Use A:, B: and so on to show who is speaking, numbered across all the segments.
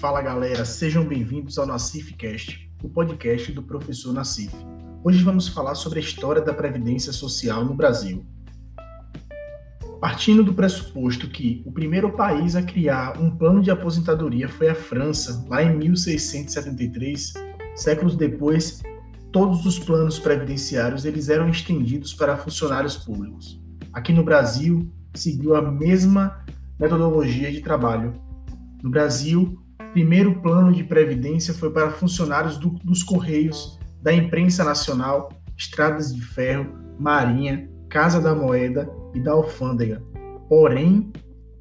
A: Fala galera, sejam bem-vindos ao Nacifcast, o podcast do professor Nacif. Hoje vamos falar sobre a história da Previdência Social no Brasil. Partindo do pressuposto que o primeiro país a criar um plano de aposentadoria foi a França, lá em 1673, séculos depois, todos os planos previdenciários eles eram estendidos para funcionários públicos. Aqui no Brasil, seguiu a mesma metodologia de trabalho. No Brasil, primeiro plano de previdência foi para funcionários do, dos Correios, da Imprensa Nacional, Estradas de Ferro, Marinha, Casa da Moeda e da Alfândega. Porém,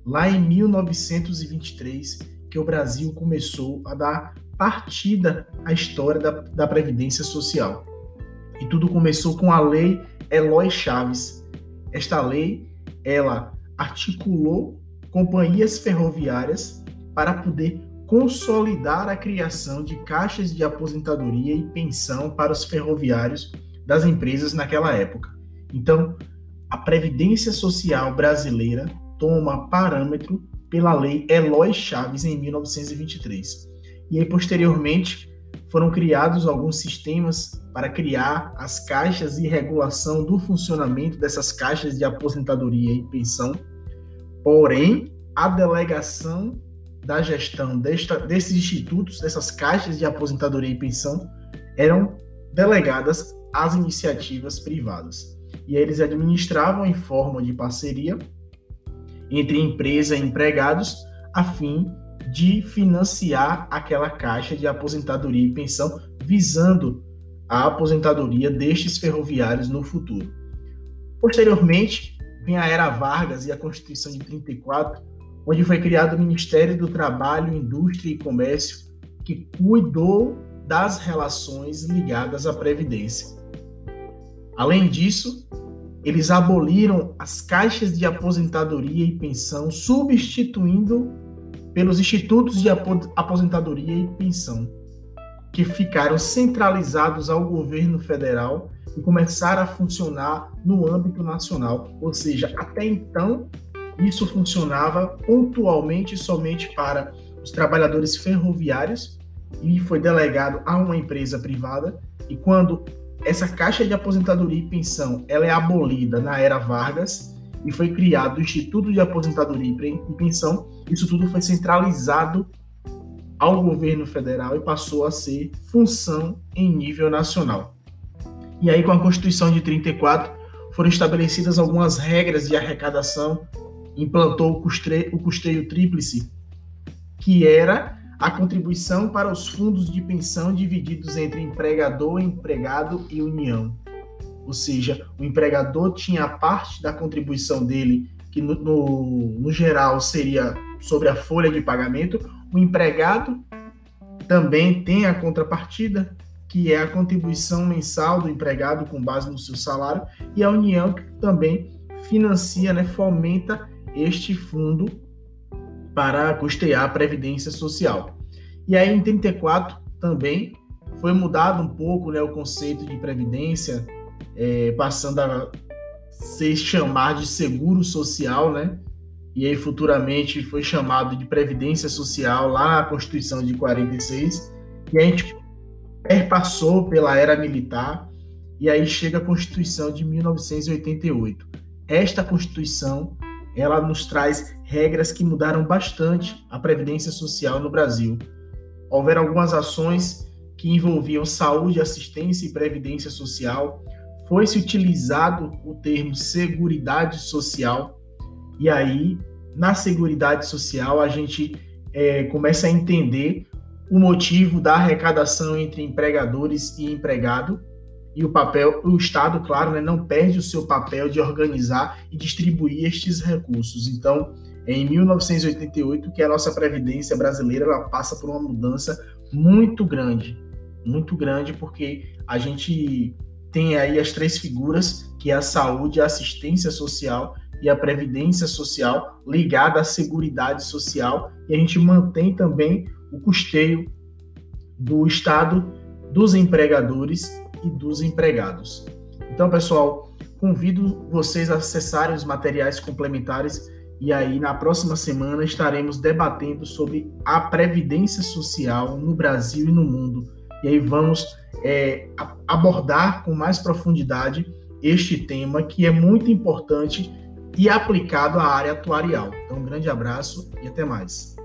A: lá em 1923, que o Brasil começou a dar partida à história da, da Previdência Social. E tudo começou com a Lei Eloy Chaves. Esta lei, ela articulou companhias ferroviárias para poder consolidar a criação de caixas de aposentadoria e pensão para os ferroviários das empresas naquela época. Então, a Previdência Social brasileira toma parâmetro pela Lei Eloy Chaves em 1923. E aí, posteriormente, foram criados alguns sistemas para criar as caixas e regulação do funcionamento dessas caixas de aposentadoria e pensão Porém, a delegação da gestão desta, desses institutos, dessas caixas de aposentadoria e pensão, eram delegadas às iniciativas privadas. E eles administravam em forma de parceria entre empresa e empregados, a fim de financiar aquela caixa de aposentadoria e pensão, visando a aposentadoria destes ferroviários no futuro. Posteriormente, vem a Era Vargas e a Constituição de 34, onde foi criado o Ministério do Trabalho, Indústria e Comércio, que cuidou das relações ligadas à Previdência. Além disso, eles aboliram as caixas de aposentadoria e pensão, substituindo pelos institutos de aposentadoria e pensão, que ficaram centralizados ao governo federal e começaram a funcionar no âmbito nacional. Ou seja, até então, isso funcionava pontualmente somente para os trabalhadores ferroviários e foi delegado a uma empresa privada. E quando essa caixa de aposentadoria e pensão ela é abolida na era Vargas e foi criado o Instituto de Aposentadoria e Pensão, isso tudo foi centralizado ao governo federal e passou a ser função em nível nacional. E aí, com a Constituição de 34, foram estabelecidas algumas regras de arrecadação, implantou o custeio, o custeio tríplice, que era a contribuição para os fundos de pensão divididos entre empregador, empregado e união. Ou seja, o empregador tinha parte da contribuição dele, que no, no, no geral seria sobre a folha de pagamento, o empregado também tem a contrapartida, que é a contribuição mensal do empregado com base no seu salário, e a União que também financia, né, fomenta este fundo para custear a previdência social. E aí em 34 também foi mudado um pouco né, o conceito de previdência, é, passando a se chamar de seguro social, né? E aí futuramente foi chamado de previdência social lá na Constituição de 46. E a gente perpassou pela era militar e aí chega a Constituição de 1988. Esta Constituição, ela nos traz regras que mudaram bastante a previdência social no Brasil. Houveram algumas ações que envolviam saúde, assistência e previdência social. Foi-se utilizado o termo seguridade social e aí na seguridade social a gente é, começa a entender o motivo da arrecadação entre empregadores e empregado e o papel, o Estado, claro, né, não perde o seu papel de organizar e distribuir estes recursos. Então, é em 1988 que a nossa previdência brasileira ela passa por uma mudança muito grande, muito grande, porque a gente tem aí as três figuras, que é a saúde, a assistência social e a previdência social ligada à seguridade social, e a gente mantém também o custeio do Estado, dos empregadores e dos empregados. Então, pessoal, convido vocês a acessarem os materiais complementares E aí, na próxima semana, estaremos debatendo sobre a previdência social no Brasil e no mundo. E aí vamos é, abordar com mais profundidade este tema que é muito importante e aplicado à área atuarial. Então, um grande abraço e até mais.